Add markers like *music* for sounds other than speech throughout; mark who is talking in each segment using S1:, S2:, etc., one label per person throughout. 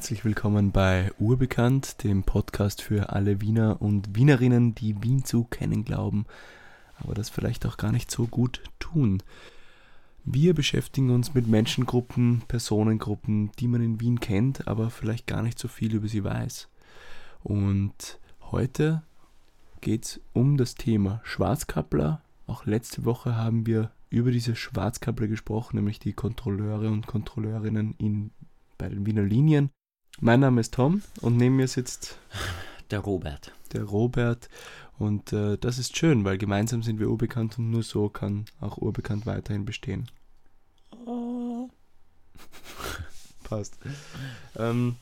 S1: herzlich willkommen bei Urbekannt, dem Podcast für alle Wiener und Wienerinnen, die Wien zu kennen glauben, aber das vielleicht auch gar nicht so gut tun. Wir beschäftigen uns mit Menschengruppen, Personengruppen, die man in Wien kennt, aber vielleicht gar nicht so viel über sie weiß. Und heute geht es um das Thema Schwarzkappler. Auch letzte Woche haben wir über diese Schwarzkappler gesprochen, nämlich die Kontrolleure und Kontrolleurinnen in, bei den Wiener Linien. Mein Name ist Tom und neben mir sitzt
S2: der Robert.
S1: Der Robert. Und äh, das ist schön, weil gemeinsam sind wir urbekannt und nur so kann auch urbekannt weiterhin bestehen. Oh. *laughs* Passt. Ähm,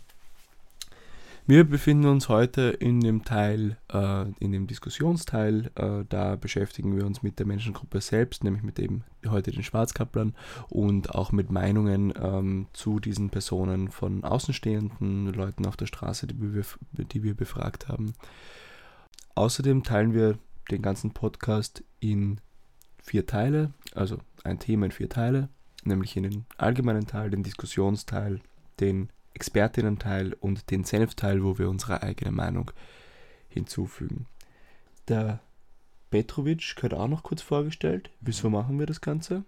S1: wir befinden uns heute in dem Teil, äh, in dem Diskussionsteil. Äh, da beschäftigen wir uns mit der Menschengruppe selbst, nämlich mit dem heute den Schwarzkapplern und auch mit Meinungen ähm, zu diesen Personen von außenstehenden Leuten auf der Straße, die wir, die wir befragt haben. Außerdem teilen wir den ganzen Podcast in vier Teile, also ein Thema in vier Teile, nämlich in den allgemeinen Teil, den Diskussionsteil, den Expertinnen-Teil und den Senfteil, wo wir unsere eigene Meinung hinzufügen. Der Petrovic gehört auch noch kurz vorgestellt. Wieso machen wir das Ganze?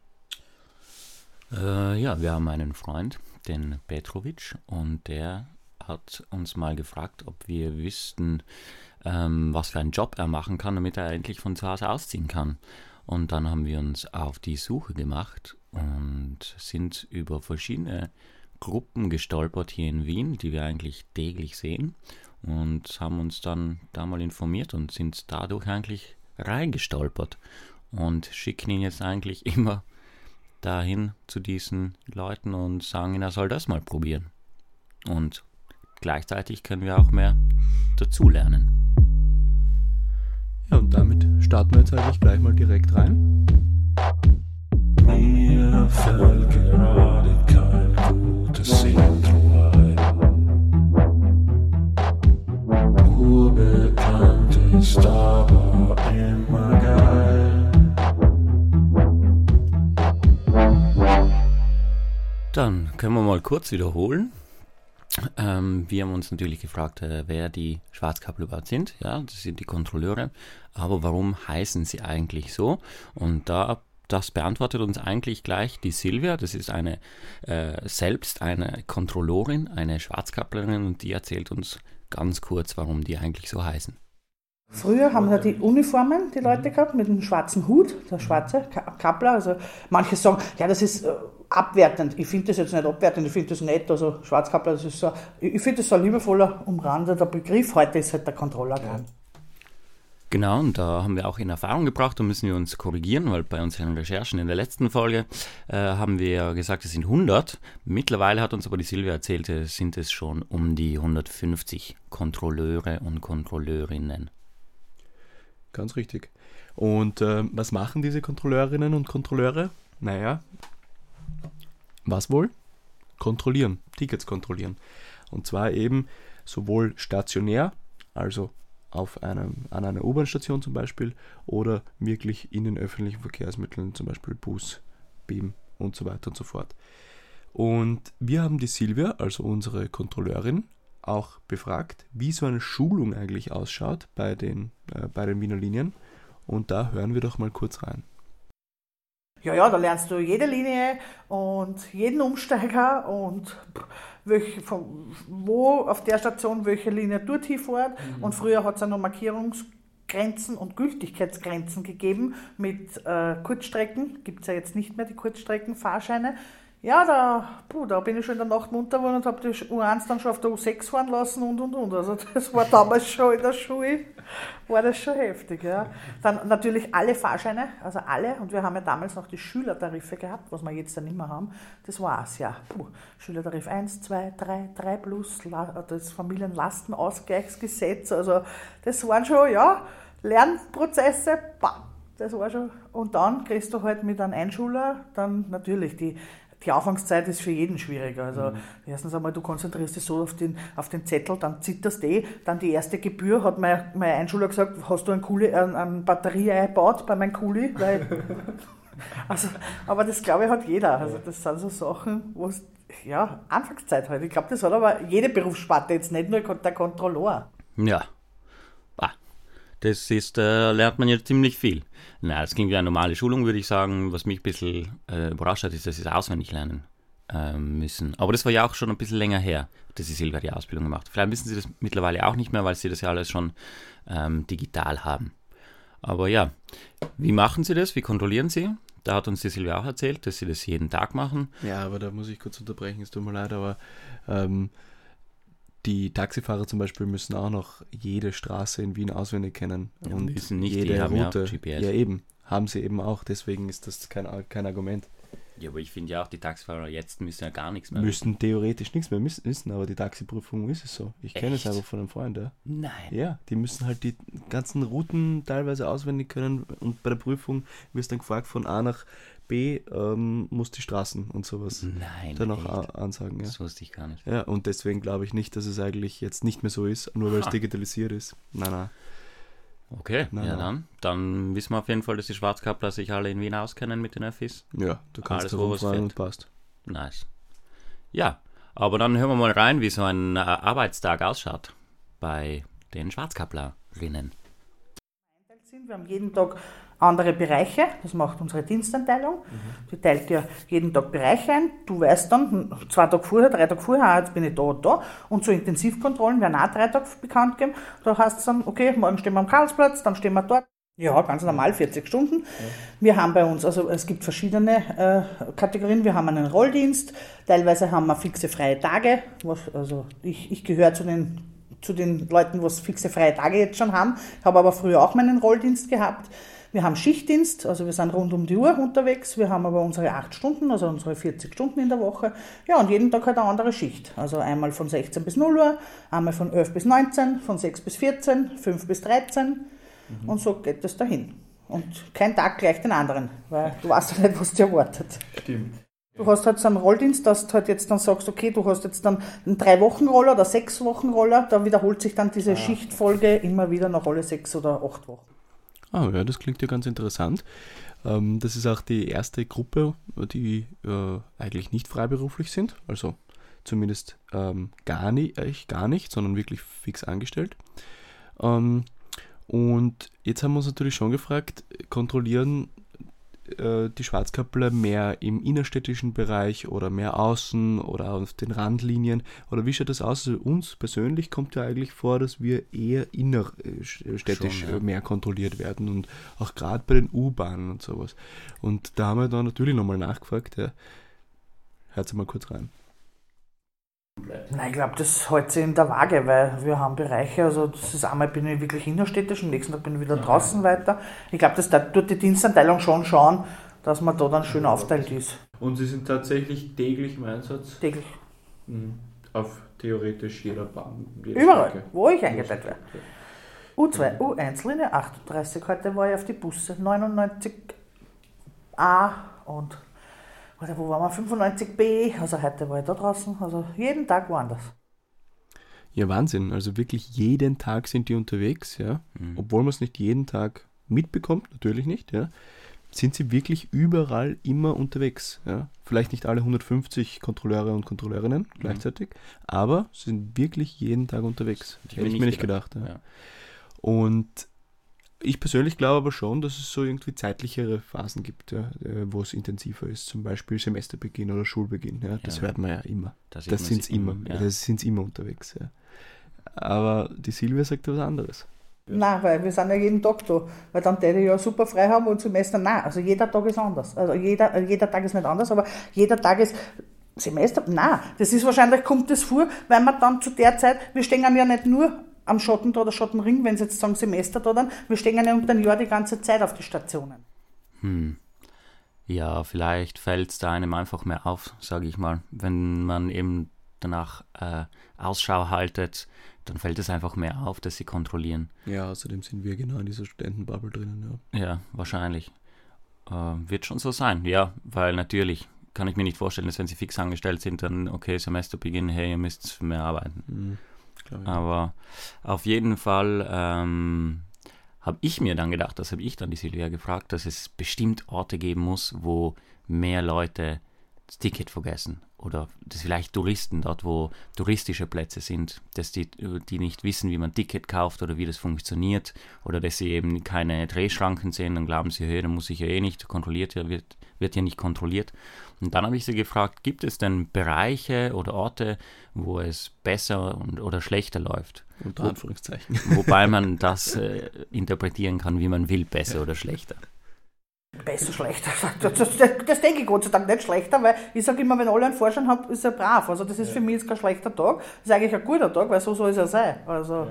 S2: Äh, ja, wir haben einen Freund, den Petrovic, und der hat uns mal gefragt, ob wir wüssten, ähm, was für einen Job er machen kann, damit er endlich von zu Hause ausziehen kann. Und dann haben wir uns auf die Suche gemacht und sind über verschiedene Gruppen gestolpert hier in Wien, die wir eigentlich täglich sehen und haben uns dann da mal informiert und sind dadurch eigentlich reingestolpert und schicken ihn jetzt eigentlich *laughs* immer dahin zu diesen Leuten und sagen ihn, er soll das mal probieren. Und gleichzeitig können wir auch mehr dazulernen.
S1: Ja, und damit starten wir jetzt eigentlich gleich mal direkt rein.
S3: Mir fällt gerade gutes Intro ein. Urbekannt ist aber immer geil.
S2: Dann können wir mal kurz wiederholen. Ähm, wir haben uns natürlich gefragt, äh, wer die Schwarzkappel überhaupt sind. Ja, das sind die Kontrolleure. Aber warum heißen sie eigentlich so? Und da das beantwortet uns eigentlich gleich die Silvia. Das ist eine äh, selbst eine Kontrollorin, eine Schwarzkapplerin und die erzählt uns ganz kurz, warum die eigentlich so heißen.
S4: Früher haben wir die Uniformen, die Leute gehabt, mit einem schwarzen Hut, der schwarze Kappler. Also manche sagen, ja, das ist äh, abwertend. Ich finde das jetzt nicht abwertend, ich finde das nett. Also Schwarzkappler, das ist so, ich finde das so ein liebevoller, umrandeter Begriff. Heute ist halt der Controller dran.
S2: Genau, und da haben wir auch in Erfahrung gebracht und müssen wir uns korrigieren, weil bei unseren Recherchen in der letzten Folge äh, haben wir gesagt, es sind 100. Mittlerweile hat uns aber die Silvia erzählt, sind es schon um die 150 Kontrolleure und Kontrolleurinnen.
S1: Ganz richtig. Und äh, was machen diese Kontrolleurinnen und Kontrolleure? Naja, was wohl? Kontrollieren, Tickets kontrollieren. Und zwar eben sowohl stationär, also auf einem, an einer U-Bahn-Station zum Beispiel oder wirklich in den öffentlichen Verkehrsmitteln, zum Beispiel Bus, BIM und so weiter und so fort. Und wir haben die Silvia, also unsere Kontrolleurin, auch befragt, wie so eine Schulung eigentlich ausschaut bei den, äh, bei den Wiener Linien. Und da hören wir doch mal kurz rein.
S4: Ja, ja, da lernst du jede Linie und jeden Umsteiger und welche, von, wo auf der Station welche Linie dorthin fährt. Mhm. Und früher hat es auch noch Markierungsgrenzen und Gültigkeitsgrenzen gegeben mit äh, Kurzstrecken. Gibt es ja jetzt nicht mehr die Kurzstreckenfahrscheine. Ja, da, puh, da bin ich schon in der Nacht munter geworden und habe die U1 dann schon auf der U6 fahren lassen und und und. Also das war damals schon in der Schule, war das schon heftig. Ja. Dann natürlich alle Fahrscheine, also alle. Und wir haben ja damals noch die Schülertarife gehabt, was wir jetzt ja nicht mehr haben. Das war's, ja. Puh. Schülertarif 1, 2, 3, 3 plus, das Familienlastenausgleichsgesetz. Also das waren schon, ja, Lernprozesse, bam, das war schon. Und dann kriegst du halt mit einem Einschüler dann natürlich die die Anfangszeit ist für jeden schwieriger. Also
S1: Mhm.
S4: erstens einmal, du konzentrierst dich so auf den, auf den Zettel, dann zitterst du eh. Dann die erste Gebühr hat mein, mein Einschüler gesagt, hast du einen Kuli, einen, einen Batterie eingebaut bei meinem Kuli? Weil, *laughs* also, aber das glaube ich hat jeder. Also das sind so Sachen, wo es, ja, Anfangszeit halt. Ich glaube, das hat aber jede Berufssparte jetzt nicht nur der Kontrolleur.
S2: Ja. Das ist, äh, lernt man jetzt ziemlich viel. Na, das klingt wie eine normale Schulung, würde ich sagen. Was mich ein bisschen äh, überrascht hat, ist, dass sie es auswendig lernen ähm, müssen. Aber das war ja auch schon ein bisschen länger her, dass sie Silber die Ausbildung gemacht. Vielleicht wissen sie das mittlerweile auch nicht mehr, weil sie das ja alles schon ähm, digital haben. Aber ja, wie machen sie das? Wie kontrollieren sie? Da hat uns die Silvia auch erzählt, dass sie das jeden Tag machen.
S1: Ja, aber da muss ich kurz unterbrechen, es tut mir leid, aber ähm, die Taxifahrer zum Beispiel müssen auch noch jede Straße in Wien auswendig kennen.
S2: Ja,
S1: und
S2: müssen nicht, die
S1: jede
S2: haben ja auch
S1: Route.
S2: GPS.
S1: Ja, eben. Haben sie eben auch, deswegen ist das kein, kein Argument.
S2: Ja, aber ich finde ja auch, die Taxifahrer jetzt müssen ja gar nichts mehr
S1: Müssten theoretisch nichts mehr wissen, aber die Taxiprüfung ist es so. Ich kenne es einfach von einem Freund, ja.
S2: Nein.
S1: Ja, die müssen halt die ganzen Routen teilweise auswendig können und bei der Prüfung wirst dann gefragt von A nach B, ähm, muss die Straßen und sowas
S2: Nein.
S1: dann auch
S2: echt?
S1: ansagen, ja.
S2: Das wusste ich gar nicht.
S1: Ja, und deswegen glaube ich nicht, dass es eigentlich jetzt nicht mehr so ist, nur weil es digitalisiert ist. Nein, nein.
S2: Okay,
S1: Nein,
S2: ja
S1: nein.
S2: dann. Dann wissen wir auf jeden Fall, dass die Schwarzkappler sich alle in Wien auskennen mit den Öffis.
S1: Ja, du kannst
S2: Alles, wo was
S1: rumfragen und
S2: fährt.
S1: passt.
S2: Nice. Ja, aber dann hören wir mal rein, wie so ein äh, Arbeitstag ausschaut bei den Schwarzkapplerinnen.
S4: sind. Wir haben jeden Tag andere Bereiche, das macht unsere Dienstanteilung. Die teilt ja jeden Tag Bereiche ein. Du weißt dann, hm, zwei Tage vorher, drei Tage vorher, ah, jetzt bin ich da und da. Und so Intensivkontrollen werden auch drei Tage bekannt gegeben. Da heißt es dann, okay, morgen stehen wir am Karlsplatz, dann stehen wir dort. Ja, ganz normal, 40 Stunden. Wir haben bei uns, also es gibt verschiedene äh, Kategorien. Wir haben einen Rolldienst, teilweise haben wir fixe freie Tage. Was, also ich, ich gehöre zu den, zu den Leuten, was fixe freie Tage jetzt schon haben, habe aber früher auch meinen Rolldienst gehabt. Wir haben Schichtdienst, also wir sind rund um die Uhr unterwegs. Wir haben aber unsere 8 Stunden, also unsere 40 Stunden in der Woche. Ja, und jeden Tag halt eine andere Schicht. Also einmal von 16 bis 0 Uhr, einmal von 11 bis 19, von 6 bis 14, 5 bis 13. Und so geht es dahin. Und kein Tag gleich den anderen, weil du weißt ja nicht, was dir erwartet.
S1: Stimmt.
S4: Du hast halt so einen Rolldienst, dass du halt jetzt dann sagst, okay, du hast jetzt dann einen Drei-Wochen-Roller oder Sechs-Wochen-Roller, da wiederholt sich dann diese Schichtfolge immer wieder nach alle sechs oder acht Wochen.
S1: Ah, ja, das klingt ja ganz interessant. Ähm, das ist auch die erste Gruppe, die äh, eigentlich nicht freiberuflich sind, also zumindest ähm, gar, nicht, äh, gar nicht, sondern wirklich fix angestellt. Ähm, und jetzt haben wir uns natürlich schon gefragt, kontrollieren äh, die Schwarzkappler mehr im innerstädtischen Bereich oder mehr außen oder auf den Randlinien? Oder wie schaut das aus? Also uns persönlich kommt ja eigentlich vor, dass wir eher innerstädtisch
S2: Schon, ja.
S1: äh, mehr kontrolliert werden und auch gerade bei den U-Bahnen und sowas. Und da haben wir dann natürlich nochmal nachgefragt. Ja. Hört mal kurz rein.
S4: Nein, ich glaube, das hält sich in der Waage, weil wir haben Bereiche, also das ist einmal bin ich wirklich innerstädtisch, am nächsten Tag bin ich wieder draußen weiter. Ich glaube, dass da tut die Dienstanteilung schon schauen, dass man da dann schön aufteilt ist.
S1: Und Sie sind tatsächlich täglich im Einsatz
S4: Täglich.
S1: auf theoretisch jeder Bahn.
S4: Überall, wo ich eingeteilt werde. U2, U1, Linie 38, heute war ich auf die Busse, 99a und oder wo waren wir, 95b, also heute war ich da draußen, also jeden Tag woanders.
S1: Ja, Wahnsinn. Also wirklich jeden Tag sind die unterwegs, ja.
S2: Mhm.
S1: Obwohl man es nicht jeden Tag mitbekommt, natürlich nicht, ja. Sind sie wirklich überall immer unterwegs, ja. Vielleicht nicht alle 150 Kontrolleure und Kontrolleurinnen gleichzeitig, aber sie sind wirklich jeden Tag unterwegs.
S2: Ich
S1: Hätte ich mir nicht gedacht. ja.
S2: Ja.
S1: Und ich persönlich glaube aber schon, dass es so irgendwie zeitlichere Phasen gibt, ja, äh, wo es intensiver ist. Zum Beispiel Semesterbeginn oder Schulbeginn. Ja. Das
S2: Ja.
S1: hört man ja immer.
S2: Da
S1: Das sind
S2: sich
S1: immer.
S2: Ja.
S1: Das sind immer unterwegs. Ja. Aber die Silvia sagt was anderes.
S4: Nein, weil wir sind ja jeden Tag da. Weil dann täte ich ja super frei haben und Semester, nein, also jeder Tag ist anders. Also jeder, jeder Tag ist nicht anders, aber jeder Tag ist Semester, nein, das ist wahrscheinlich, kommt das vor, weil man dann zu der Zeit, wir stehen ja nicht nur am Schotten oder Schottenring, wenn sie jetzt sagen Semester da dann, wir stehen ja unter ein Jahr die ganze Zeit auf die Stationen.
S2: Hm. Ja, vielleicht fällt es da einem einfach mehr auf, sage ich mal. Wenn man eben danach äh, Ausschau haltet, dann fällt es einfach mehr auf, dass sie kontrollieren.
S1: Ja, außerdem sind wir genau in dieser Studentenbubble drinnen. Ja.
S2: Ja, wahrscheinlich. Äh, wird schon so sein, ja, weil natürlich kann ich mir nicht vorstellen, dass wenn sie fix angestellt sind, dann, okay, Semesterbeginn, hey, ihr müsst mehr arbeiten.
S1: Mhm.
S2: Aber auf jeden Fall ähm, habe ich mir dann gedacht, das habe ich dann die Silvia gefragt, dass es bestimmt Orte geben muss, wo mehr Leute das Ticket vergessen. Oder dass vielleicht Touristen dort, wo touristische Plätze sind, dass die, die nicht wissen, wie man ein Ticket kauft oder wie das funktioniert. Oder dass sie eben keine Drehschranken sehen, dann glauben sie, hey, dann muss ich ja eh nicht kontrolliert, ja, wird, wird ja nicht kontrolliert. Und dann habe ich sie gefragt, gibt es denn Bereiche oder Orte, wo es besser und, oder schlechter läuft?
S1: Unter Anführungszeichen.
S2: Wobei man das äh, interpretieren kann, wie man will, besser oder schlechter.
S4: Besser, schlechter. *laughs* Das, das, das, das denke ich Gott sei Dank nicht schlechter, weil ich sage immer, wenn alle einen Vorschein haben, ist er brav. Also das ist für mich jetzt kein schlechter Tag. Das ist eigentlich ein guter Tag, weil so soll es ja sein. Also,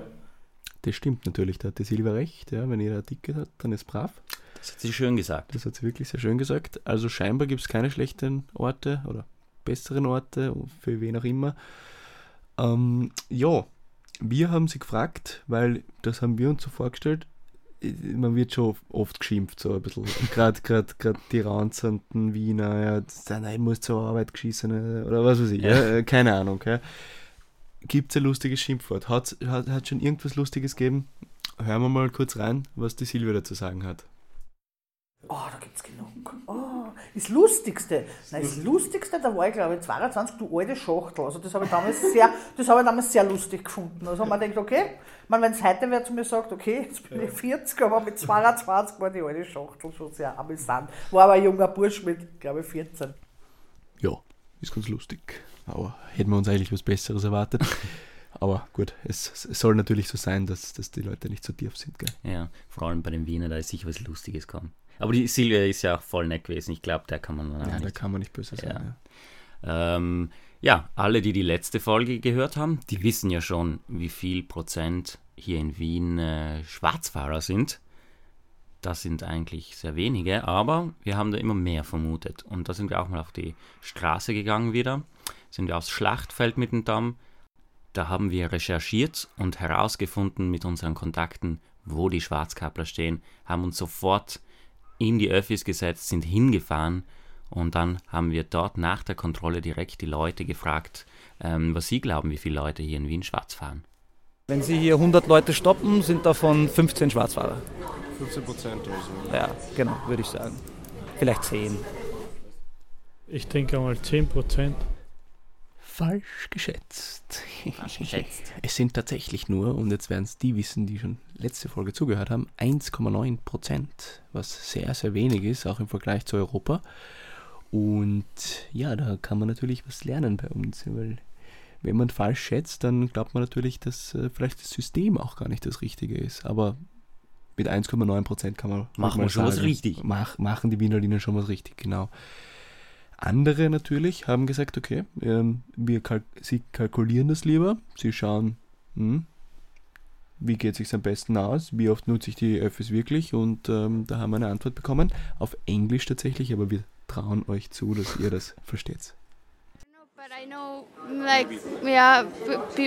S1: Das stimmt natürlich, da hat die Silvia recht. Ja, wenn jeder ein Ticket hat, dann ist brav.
S2: Das hat sie schön gesagt.
S1: Das hat sie wirklich sehr schön gesagt. Also scheinbar gibt es keine schlechten Orte oder besseren Orte, für wen auch immer. Ähm, ja, wir haben sie gefragt, weil das haben wir uns so vorgestellt. Man wird schon oft geschimpft, so ein bisschen. *laughs* Gerade die ranzenden Wiener, ja, einer, ich muss zur Arbeit geschissen oder was weiß ich, ja. äh, keine Ahnung. Ja. Gibt es ein lustiges Schimpfwort? Hat es schon irgendwas Lustiges gegeben? Hören wir mal kurz rein, was die Silvia dazu sagen hat.
S4: oh, da gibt es genug. Das Lustigste. Nein, das Lustigste, da war ich glaube ich 22, du alte Schachtel. Also das habe ich damals sehr, das habe ich damals sehr lustig gefunden. Also man denkt, okay, man, wenn es heute wer zu mir sagt, okay, jetzt bin ich 40, aber mit 22 war die alte Schachtel schon sehr amüsant. War aber ein junger Bursch mit, glaube ich, 14.
S1: Ja, ist ganz lustig. Aber hätten wir uns eigentlich was Besseres erwartet. Aber gut, es, es soll natürlich so sein, dass, dass die Leute nicht so tief sind. Gell?
S2: Ja, vor allem bei den Wiener, da ist sicher was Lustiges kommen. Aber die Silvia ist ja auch voll nett gewesen. Ich glaube, der kann man dann auch
S1: Ja, da
S2: nicht.
S1: kann man nicht böse sein.
S2: Ja.
S1: Ja.
S2: Ähm, ja, alle, die die letzte Folge gehört haben, die wissen ja schon, wie viel Prozent hier in Wien äh, Schwarzfahrer sind. Das sind eigentlich sehr wenige, aber wir haben da immer mehr vermutet. Und da sind wir auch mal auf die Straße gegangen wieder. Sind wir aufs Schlachtfeld mit dem Damm. Da haben wir recherchiert und herausgefunden mit unseren Kontakten, wo die Schwarzkapler stehen, haben uns sofort in die Öffis gesetzt, sind hingefahren und dann haben wir dort nach der Kontrolle direkt die Leute gefragt, ähm, was sie glauben, wie viele Leute hier in Wien schwarz fahren.
S5: Wenn Sie hier 100 Leute stoppen, sind davon 15 Schwarzfahrer.
S1: 15 Prozent oder so.
S5: Ja, genau, würde ich sagen. Vielleicht 10.
S6: Ich denke mal 10 Prozent.
S1: Falsch geschätzt.
S2: geschätzt. *laughs*
S1: Es sind tatsächlich nur, und jetzt werden es die wissen, die schon letzte Folge zugehört haben, 1,9 Prozent, was sehr, sehr wenig ist, auch im Vergleich zu Europa. Und ja, da kann man natürlich was lernen bei uns, weil wenn man falsch schätzt, dann glaubt man natürlich, dass äh, vielleicht das System auch gar nicht das Richtige ist. Aber mit 1,9 Prozent kann man
S2: Machen schon was
S1: sagen,
S2: richtig.
S1: Mach, machen die Wienerlinien schon was richtig, genau. Andere natürlich haben gesagt, okay, ähm, wir kalk sie kalkulieren das lieber. Sie schauen, hm, wie geht es sich am besten aus, wie oft nutze ich die Öffis wirklich und ähm, da haben wir eine Antwort bekommen. Auf Englisch tatsächlich, aber wir trauen euch zu, dass ihr das *laughs* versteht.
S7: But I know, like, yeah,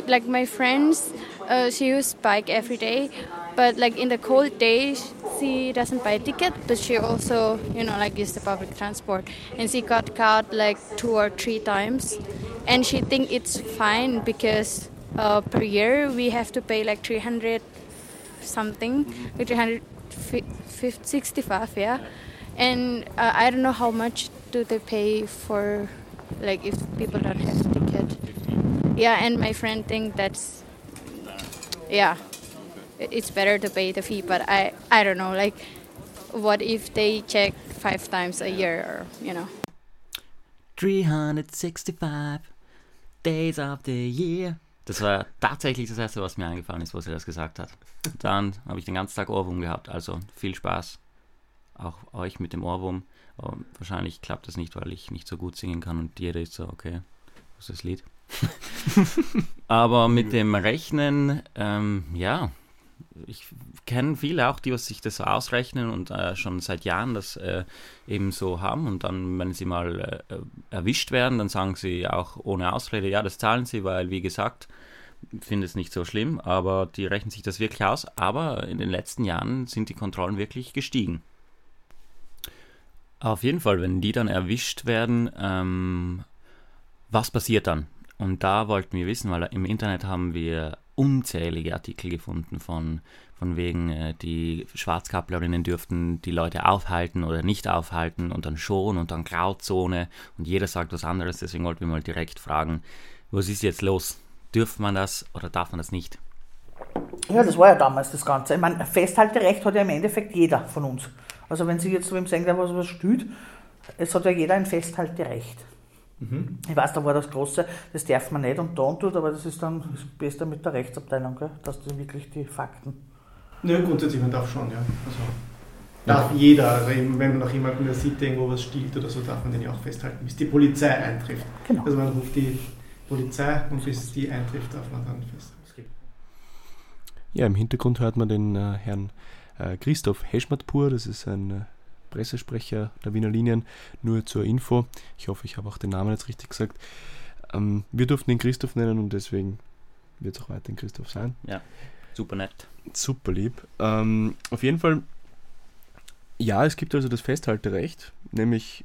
S7: like my friends, uh, she use bike every day. But like in the cold days, she doesn't buy a ticket, but she also, you know, like use the public transport. And she got caught like two or three times, and she think it's fine because uh, per year we have to pay like 300 something, like 365, yeah. And uh, I don't know how much do they pay for like if people don't have a ticket. Yeah, and my friend think that's yeah, it's better to pay the fee. But I I don't know like what if they check five times a year or you know.
S2: 365 Days of the Year. Das war tatsächlich das erste, was mir eingefallen ist, wo sie das gesagt hat. Dann habe ich den ganzen Tag Ohrwurm gehabt. Also viel Spaß. Auch euch mit dem Ohrwurm. Aber wahrscheinlich klappt das nicht, weil ich nicht so gut singen kann und jeder ist so, okay, was ist das Lied? *laughs* Aber mit dem Rechnen, ähm, ja, ich kenne viele auch, die sich das so ausrechnen und äh, schon seit Jahren das äh, eben so haben und dann, wenn sie mal äh, erwischt werden, dann sagen sie auch ohne Ausrede, ja, das zahlen sie, weil, wie gesagt, finde es nicht so schlimm, aber die rechnen sich das wirklich aus. Aber in den letzten Jahren sind die Kontrollen wirklich gestiegen. Auf jeden Fall, wenn die dann erwischt werden, ähm, was passiert dann? Und da wollten wir wissen, weil im Internet haben wir unzählige Artikel gefunden von, von wegen, äh, die Schwarzkapplerinnen dürften die Leute aufhalten oder nicht aufhalten und dann schon und dann Grauzone und jeder sagt was anderes. Deswegen wollten wir mal direkt fragen, was ist jetzt los? Dürft man das oder darf man das nicht?
S4: Ja, das war ja damals das Ganze. Ich meine, ein Festhalterecht hat ja im Endeffekt jeder von uns. Also wenn Sie jetzt zu wem sagen, was was stüht, es hat ja jeder ein Festhalterecht. Ich weiß, da war das Große, das darf man nicht und da und tut, aber das ist dann das Beste mit der Rechtsabteilung, gell? dass du wirklich die Fakten.
S8: Ja, grundsätzlich, man darf schon, ja. Also, darf jeder, also eben, wenn man noch jemanden der sieht, der irgendwo was stiehlt oder so, darf man den ja auch festhalten, bis die Polizei eintrifft.
S4: Genau.
S8: Also man ruft die Polizei und bis die eintrifft, darf man dann festhalten.
S1: Ja, im Hintergrund hört man den äh, Herrn äh, Christoph Heschmatpur, das ist ein äh, Pressesprecher der Wiener Linien, nur zur Info. Ich hoffe, ich habe auch den Namen jetzt richtig gesagt. Ähm, wir durften ihn Christoph nennen und deswegen wird es auch weiterhin Christoph sein.
S2: Super nett.
S1: Super lieb. Ähm, auf jeden Fall, ja, es gibt also das Festhalterecht, nämlich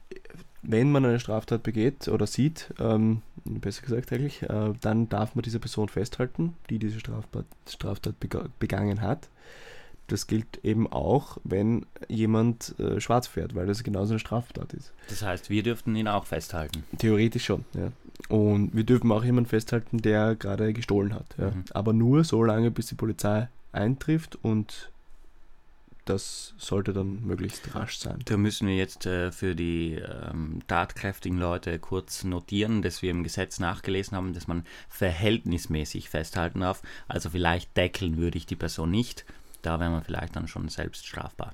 S1: wenn man eine Straftat begeht oder sieht, ähm, besser gesagt eigentlich, äh, dann darf man diese Person festhalten, die diese Straftat, Straftat bega- begangen hat. Das gilt eben auch, wenn jemand äh, schwarz fährt, weil das genauso eine Straftat ist.
S2: Das heißt, wir dürften ihn auch festhalten.
S1: Theoretisch schon, ja. Und wir dürfen auch jemanden festhalten, der gerade gestohlen hat. Ja.
S2: Mhm.
S1: Aber nur so lange, bis die Polizei eintrifft und das sollte dann möglichst rasch sein.
S2: Da müssen wir jetzt äh, für die ähm, tatkräftigen Leute kurz notieren, dass wir im Gesetz nachgelesen haben, dass man verhältnismäßig festhalten darf. Also vielleicht deckeln würde ich die Person nicht. Da wäre man vielleicht dann schon selbst strafbar.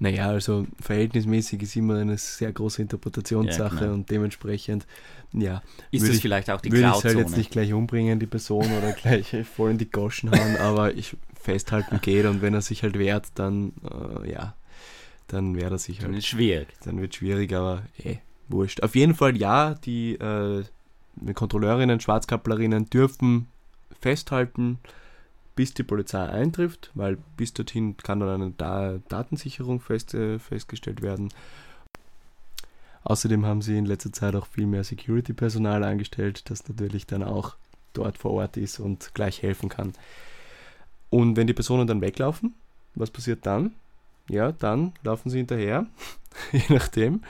S1: Naja, also verhältnismäßig ist immer eine sehr große Interpretationssache
S2: Ja, genau.
S1: und dementsprechend, ja,
S2: Ist das
S1: ich-
S2: vielleicht auch die
S1: würde ich es
S2: Grauzone?
S1: halt jetzt nicht gleich umbringen, die Person, oder gleich *laughs* voll in die Goschen hauen, aber ich festhalten geht und wenn er sich halt wehrt, dann, äh, ja, dann wehrt er sich
S2: Dann
S1: halt.
S2: ist schwierig.
S1: Dann wird schwierig, aber eh, wurscht. Auf jeden Fall ja, die, äh, die Kontrolleurinnen, Schwarzkapplerinnen dürfen festhalten, bis die Polizei eintrifft, weil bis dorthin kann dann eine da Datensicherung fest, äh, festgestellt werden. Außerdem haben sie in letzter Zeit auch viel mehr Security-Personal eingestellt, das natürlich dann auch dort vor Ort ist und gleich helfen kann. Und wenn die Personen dann weglaufen, was passiert dann? Ja, dann laufen sie hinterher, *laughs* je nachdem.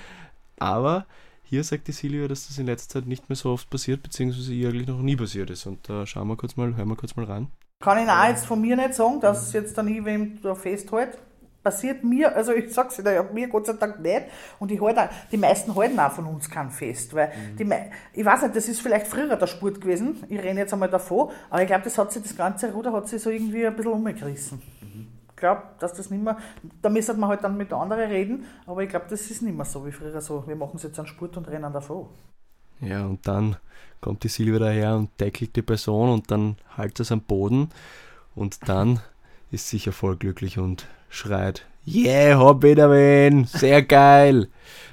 S1: Aber hier sagt die Silvia, dass das in letzter Zeit nicht mehr so oft passiert, beziehungsweise eigentlich noch nie passiert ist. Und da schauen wir kurz mal, hören wir kurz mal ran.
S4: Kann ich auch jetzt von mir nicht sagen, dass es jetzt dann ich wem da festhält. Passiert mir, also ich sag's ja, mir Gott sei Dank nicht. Und ich halt auch, die meisten halten auch von uns kein Fest. Weil die, mei- ich weiß nicht, das ist vielleicht früher der Sport gewesen. Ich renne jetzt einmal davon. Aber ich glaube, das hat sich, das ganze Ruder hat sich so irgendwie ein bisschen umgerissen. Ich glaube, dass das nicht mehr, da müsste man halt dann mit anderen reden, aber ich glaube, das ist nicht mehr so wie früher so. Wir machen jetzt einen Sport und rennen davon.
S1: Ja, und dann kommt die Silvia daher und deckelt die Person und dann halt es am Boden und dann *laughs* ist sicher voll glücklich und schreit, yeah, hab wieder wen, sehr geil.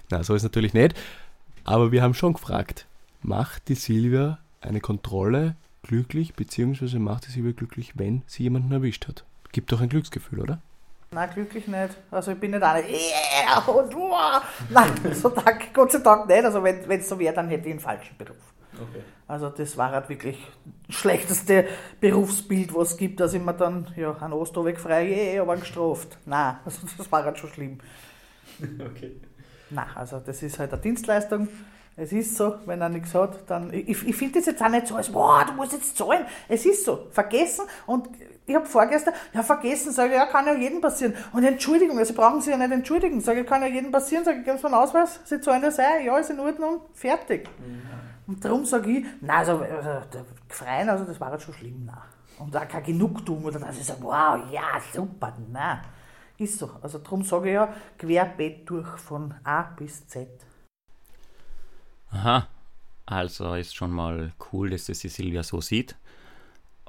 S1: Na, so ist natürlich nicht, aber wir haben schon gefragt, macht die Silvia eine Kontrolle glücklich, beziehungsweise macht die Silvia glücklich, wenn sie jemanden erwischt hat? Gibt doch ein Glücksgefühl, oder?
S4: Nein, glücklich nicht. Also ich bin nicht eine, yeah, und wow. Nein, *laughs* so danke, Gott sei Dank nicht. Also wenn es so wäre, dann hätte ich einen falschen Beruf. Also das war halt wirklich das schlechteste Berufsbild, was es gibt, dass ich mir dann, ja, an Ostoweg frei, yeah, aber gestraft. Nein, *laughs* also das war halt schon schlimm. *laughs*
S8: Okay.
S4: Nein, also das ist halt eine Dienstleistung. Es ist so, wenn er nichts hat, dann. Ich, ich finde das jetzt auch nicht so, als boah, du musst jetzt zahlen. Es ist so. Vergessen und ich habe vorgestern, ja, vergessen, sage ich, ja, kann ja jedem passieren. Und Entschuldigung, also brauchen Sie ja nicht entschuldigen. Sage ich, kann ja jedem passieren, sage ich, geben Sie einen Ausweis, Sie zahlen das ein, ja, ist in Ordnung, fertig. Und darum sage ich, nein, also, also der Freien, also das war jetzt schon schlimm, nein. Und auch kein Genugtuung oder dass ich sage, wow, ja, super, nein. Ist so. Also darum sage ich ja, querbeet durch von A bis Z.
S2: Aha, also ist schon mal cool, dass das die Silvia so sieht.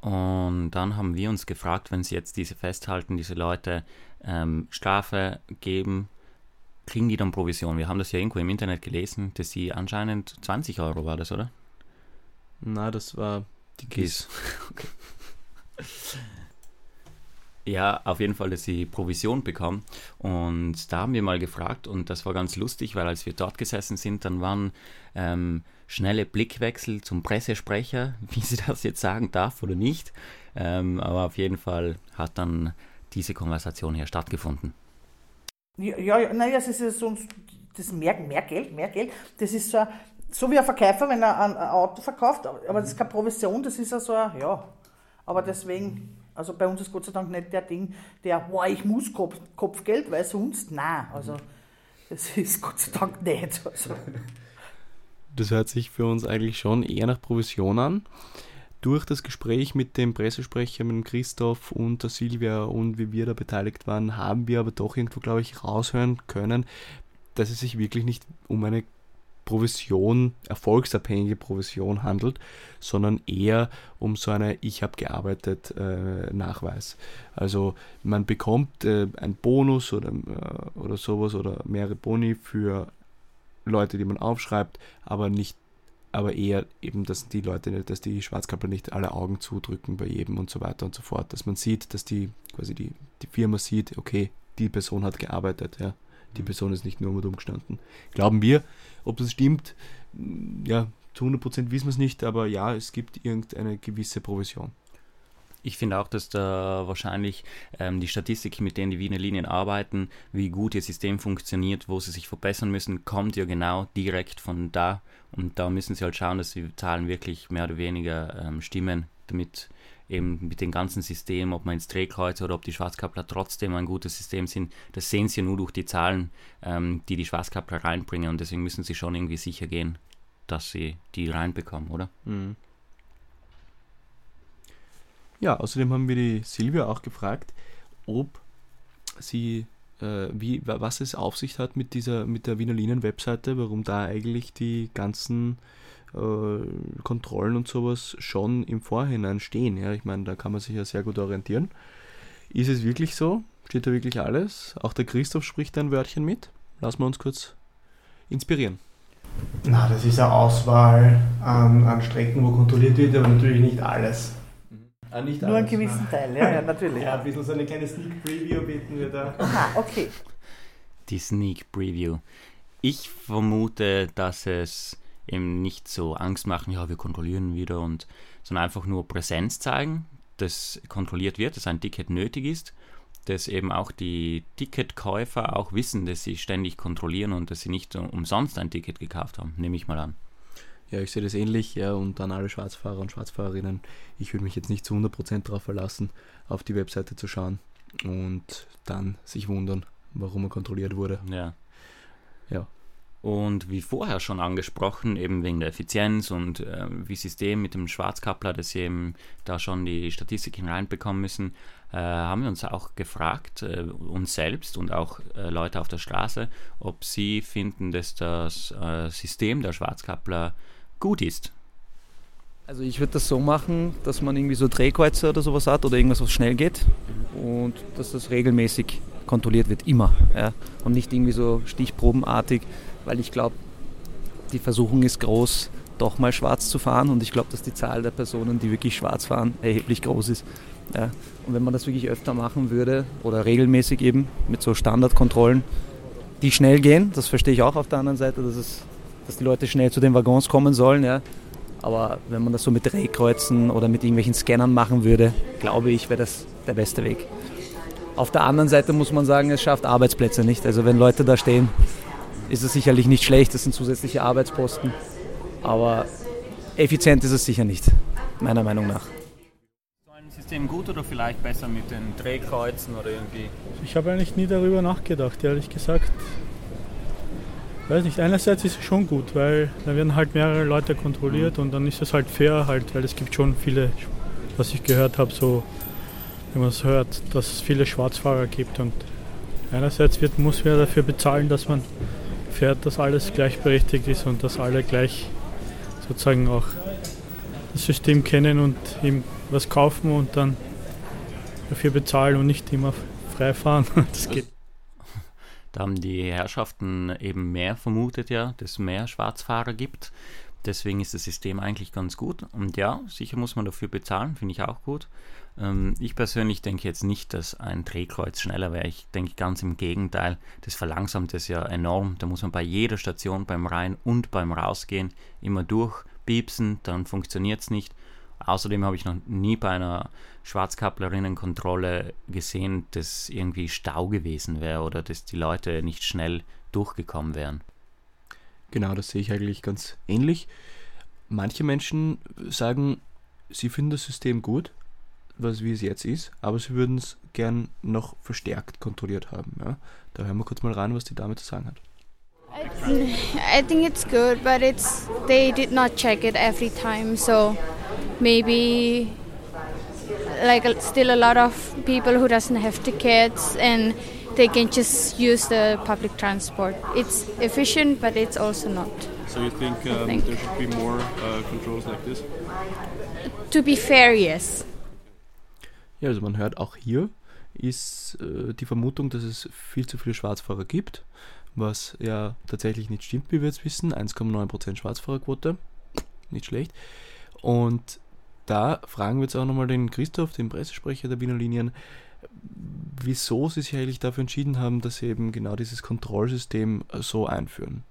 S2: Und dann haben wir uns gefragt, wenn sie jetzt diese festhalten, diese Leute ähm, Strafe geben, kriegen die dann Provision? Wir haben das ja irgendwo im Internet gelesen, dass sie anscheinend 20 Euro war das, oder?
S1: Na, das war die Kies. *laughs*
S2: Ja, auf jeden Fall, dass sie Provision bekommen. Und da haben wir mal gefragt und das war ganz lustig, weil als wir dort gesessen sind, dann waren ähm, schnelle Blickwechsel zum Pressesprecher, *laughs* wie sie das jetzt sagen darf oder nicht. Ähm, aber auf jeden Fall hat dann diese Konversation hier stattgefunden.
S4: Ja, ja, naja, das ist ja sonst, das mehr, mehr Geld, mehr Geld, das ist so, ein- so wie ein Verkäufer, wenn er ein, ein Auto verkauft, aber das ist keine Provision, das ist ja so, ein, ja, aber deswegen, also bei uns ist Gott sei Dank nicht der Ding, der, boah, ich muss Kopf, Kopfgeld, weil sonst, nein, also das ist Gott sei Dank nicht, also.
S1: Das hört sich für uns eigentlich schon eher nach Provision an. Durch das Gespräch mit dem Pressesprecher, mit dem Christoph und der Silvia und wie wir da beteiligt waren, haben wir aber doch irgendwo, glaube ich, raushören können, dass es sich wirklich nicht um eine Provision, erfolgsabhängige Provision handelt, sondern eher um so eine Ich habe gearbeitet äh, Nachweis. Also man bekommt äh, einen Bonus oder, äh, oder sowas oder mehrere Boni für Leute, die man aufschreibt, aber nicht, aber eher eben, dass die Leute, dass die Schwarzkappler nicht alle Augen zudrücken bei jedem und so weiter und so fort. Dass man sieht, dass die quasi die, die Firma sieht, okay, die Person hat gearbeitet, ja. Die Person ist nicht nur mit umgestanden. Glauben wir, ob das stimmt, mm, ja, zu 100% wissen wir es nicht, aber ja, es gibt irgendeine gewisse Provision.
S2: Ich finde auch, dass da wahrscheinlich ähm, die Statistik, mit denen die Wiener Linien arbeiten, wie gut ihr System funktioniert, wo sie sich verbessern müssen, kommt ja genau direkt von da. Und da müssen sie halt schauen, dass die Zahlen wirklich mehr oder weniger ähm, stimmen, damit eben mit dem ganzen System, ob man ins Drehkreuz oder ob die Schwarzkappler trotzdem ein gutes System sind, das sehen sie nur durch die Zahlen, ähm, die die Schwarzkappler reinbringen. Und deswegen müssen sie schon irgendwie sicher gehen, dass sie die reinbekommen, oder?
S1: Ja, außerdem haben wir die Silvia auch gefragt, ob sie, äh, wie, wa- was es auf sich hat mit dieser, mit der Wiener Linien-Webseite, warum da eigentlich die ganzen äh, Kontrollen und sowas schon im Vorhinein stehen. Ja, ich meine, da kann man sich ja sehr gut orientieren. Ist es wirklich so? Steht da wirklich alles? Auch der Christoph spricht ein Wörtchen mit. Lassen wir uns kurz inspirieren.
S8: Na, das ist eine Auswahl an, an Strecken, wo kontrolliert wird, aber natürlich nicht alles.
S1: Ah, nicht
S4: Nur einen gewissen Teil, ja, ja, natürlich.
S8: Ja, ein bisschen so eine kleine Sneak Preview bieten wir da.
S4: Aha, okay.
S2: die Sneak Preview. Ich vermute, dass es eben nicht so Angst machen, ja, wir kontrollieren wieder und, sondern einfach nur Präsenz zeigen, dass kontrolliert wird, dass ein Ticket nötig ist, dass eben auch die Ticketkäufer auch wissen, dass sie ständig kontrollieren und dass sie nicht umsonst ein Ticket gekauft haben, nehme ich mal an.
S1: Ja, ich sehe das ähnlich, ja, und an alle Schwarzfahrer und Schwarzfahrerinnen. Ich würde mich jetzt nicht zu 100% darauf verlassen, auf die Webseite zu schauen und dann sich wundern, warum er kontrolliert wurde.
S2: Ja.
S1: Ja.
S2: Und wie vorher schon angesprochen, eben wegen der Effizienz und äh, wie System mit dem Schwarzkappler, dass sie eben da schon die Statistiken reinbekommen müssen, äh, haben wir uns auch gefragt, äh, uns selbst und auch äh, Leute auf der Straße, ob sie finden, dass das äh, System der Schwarzkappler gut ist.
S5: Also ich würde das so machen, dass man irgendwie so Drehkreuze oder sowas hat oder irgendwas, was schnell geht und dass das regelmäßig kontrolliert wird, immer. Ja? Und nicht irgendwie so stichprobenartig, weil ich glaube, die Versuchung ist groß, doch mal schwarz zu fahren und ich glaube, dass die Zahl der Personen, die wirklich schwarz fahren, erheblich groß ist. Ja? Und wenn man das wirklich öfter machen würde oder regelmäßig eben mit so Standardkontrollen, die schnell gehen, das verstehe ich auch auf der anderen Seite, dass, es, dass die Leute schnell zu den Waggons kommen sollen, ja? Aber wenn man das so mit Drehkreuzen oder mit irgendwelchen Scannern machen würde, glaube ich, wäre das der beste Weg. Auf der anderen Seite muss man sagen, es schafft Arbeitsplätze nicht. Also wenn Leute da stehen, ist es sicherlich nicht schlecht, das sind zusätzliche Arbeitsposten. Aber effizient ist es sicher nicht, meiner Meinung nach.
S2: So ein System gut oder vielleicht besser mit den Drehkreuzen oder irgendwie?
S6: Ich habe eigentlich nie darüber nachgedacht, ehrlich gesagt. Weiß nicht, einerseits ist es schon gut, weil da werden halt mehrere Leute kontrolliert und dann ist es halt fair halt, weil es gibt schon viele, was ich gehört habe, so, wenn man es hört, dass es viele Schwarzfahrer gibt und einerseits wird, muss wer dafür bezahlen, dass man fährt, dass alles gleichberechtigt ist und dass alle gleich sozusagen auch das System kennen und ihm was kaufen und dann dafür bezahlen und nicht immer frei fahren. *laughs* Das geht.
S2: Da haben die Herrschaften eben mehr vermutet, ja, dass es mehr Schwarzfahrer gibt. Deswegen ist das System eigentlich ganz gut. Und ja, sicher muss man dafür bezahlen, finde ich auch gut. Ähm, ich persönlich denke jetzt nicht, dass ein Drehkreuz schneller wäre. Ich denke ganz im Gegenteil. Das verlangsamt es ja enorm. Da muss man bei jeder Station beim Rein- und beim Rausgehen immer durchpiepsen, dann funktioniert es nicht. Außerdem habe ich noch nie bei einer Schwarzkapplerinnenkontrolle gesehen, dass irgendwie Stau gewesen wäre oder dass die Leute nicht schnell durchgekommen wären.
S1: Genau, das sehe ich eigentlich ganz ähnlich. Manche Menschen sagen, sie finden das System gut, was wie es jetzt ist, aber sie würden es gern noch verstärkt kontrolliert haben. Ja? Da hören wir kurz mal rein, was die Dame zu sagen hat.
S7: I think it's good, but it's they did not check it every time, so maybe like a- still a lot of people who doesn't have tickets and they can just use the public transport. It's efficient, but it's also not.
S9: So you think um,
S7: think.
S9: there should be more uh, controls like this?
S7: To be fair, yes.
S1: Ja, also man hört auch hier ist äh, die Vermutung, dass es viel zu viele Schwarzfahrer gibt, was ja tatsächlich nicht stimmt, wie wir jetzt wissen. 1,9% Schwarzfahrerquote, nicht schlecht. Und da fragen wir jetzt auch nochmal den Christoph, den Pressesprecher der Wiener Linien, wieso sie sich eigentlich dafür entschieden haben, dass sie eben genau dieses Kontrollsystem so einführen.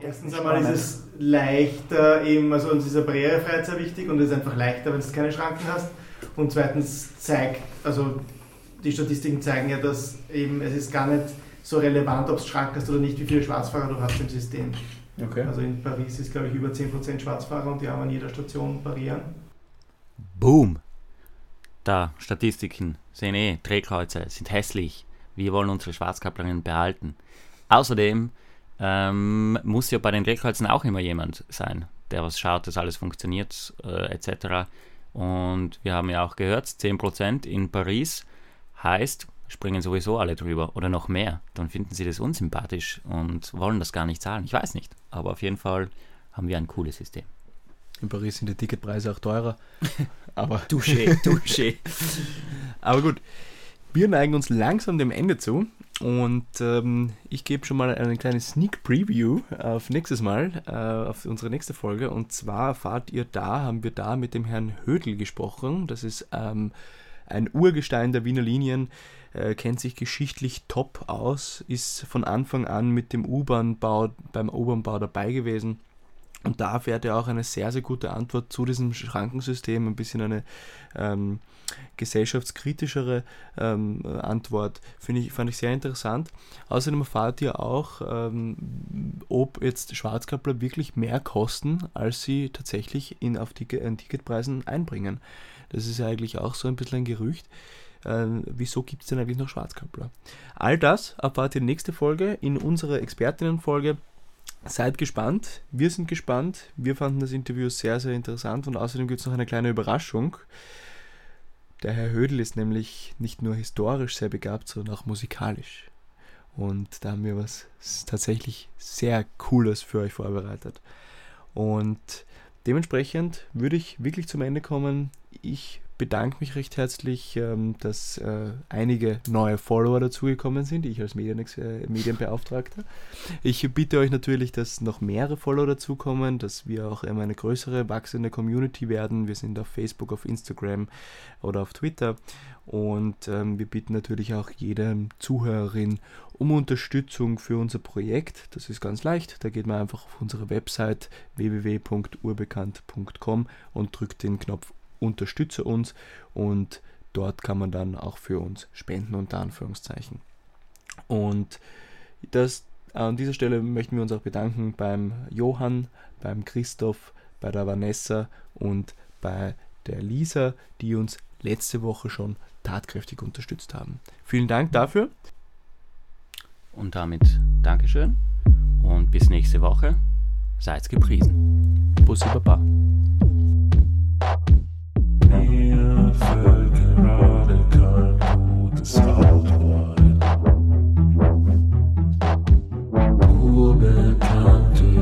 S8: Erstens einmal ist es leichter, eben, also uns ist eine Barrierefreiheit sehr wichtig und es ist einfach leichter, wenn du keine Schranken hast. Und zweitens zeigt, also die Statistiken zeigen ja, dass eben es ist gar nicht so relevant, ob du Schranken hast oder nicht, wie viele Schwarzfahrer du hast im System.
S1: Okay.
S8: Also in Paris ist, glaube ich, über 10% Schwarzfahrer und die haben an jeder Station Barrieren.
S2: Boom! Da, Statistiken, sehen eh, Drehkreuze sind hässlich. Wir wollen unsere Schwarzkapplerinnen behalten. Außerdem ähm, muss ja bei den Drehkreuzen auch immer jemand sein, der was schaut, dass alles funktioniert, äh, etc. Und wir haben ja auch gehört, 10% in Paris heißt, springen sowieso alle drüber oder noch mehr. Dann finden sie das unsympathisch und wollen das gar nicht zahlen. Ich weiß nicht. Aber auf jeden Fall haben wir ein cooles System.
S1: In Paris sind die Ticketpreise auch teurer. *laughs* Aber
S2: Touché, *laughs* touché.
S1: Aber gut, wir neigen uns langsam dem Ende zu und ähm, ich gebe schon mal eine kleine Sneak Preview auf nächstes Mal, äh, auf unsere nächste Folge. Und zwar erfahrt ihr da, haben wir da mit dem Herrn Hödel gesprochen. Das ist ähm, ein Urgestein der Wiener Linien, äh, kennt sich geschichtlich top aus, ist von Anfang an mit dem U-Bahn-Bau, beim U-Bahn-Bau dabei gewesen. Und da fährt er auch eine sehr, sehr gute Antwort zu diesem Schrankensystem, ein bisschen eine ähm, gesellschaftskritischere ähm, Antwort, finde ich, fand ich sehr interessant. Außerdem erfahrt ihr auch, ähm, ob jetzt Schwarzkappler wirklich mehr kosten, als sie tatsächlich in, auf Ticket, in Ticketpreisen einbringen. Das ist ja eigentlich auch so ein bisschen ein Gerücht. Ähm, wieso gibt es denn eigentlich noch Schwarzkappler? All das erfahrt ihr nächste Folge in unserer Expertinnenfolge. Seid gespannt, wir sind gespannt. Wir fanden das Interview sehr, sehr interessant und außerdem gibt es noch eine kleine Überraschung. Der Herr Hödel ist nämlich nicht nur historisch sehr begabt, sondern auch musikalisch. Und da haben wir was tatsächlich sehr Cooles für euch vorbereitet. Und dementsprechend würde ich wirklich zum Ende kommen. Ich bedanke mich recht herzlich, ähm, dass äh, einige neue Follower dazugekommen sind, ich als äh, Medienbeauftragter. Ich bitte euch natürlich, dass noch mehrere Follower dazukommen, dass wir auch immer eine größere, wachsende Community werden. Wir sind auf Facebook, auf Instagram oder auf Twitter. Und ähm, wir bitten natürlich auch jede Zuhörerin um Unterstützung für unser Projekt. Das ist ganz leicht. Da geht man einfach auf unsere Website www.urbekannt.com und drückt den Knopf Unterstütze uns und dort kann man dann auch für uns spenden unter Anführungszeichen. Und das, an dieser Stelle möchten wir uns auch bedanken beim Johann, beim Christoph, bei der Vanessa und bei der Lisa, die uns letzte Woche schon tatkräftig unterstützt haben. Vielen Dank dafür.
S2: Und damit Dankeschön und bis nächste Woche. Seid gepriesen.
S1: Bussi Baba.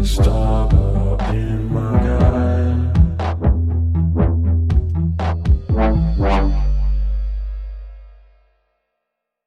S3: Ein.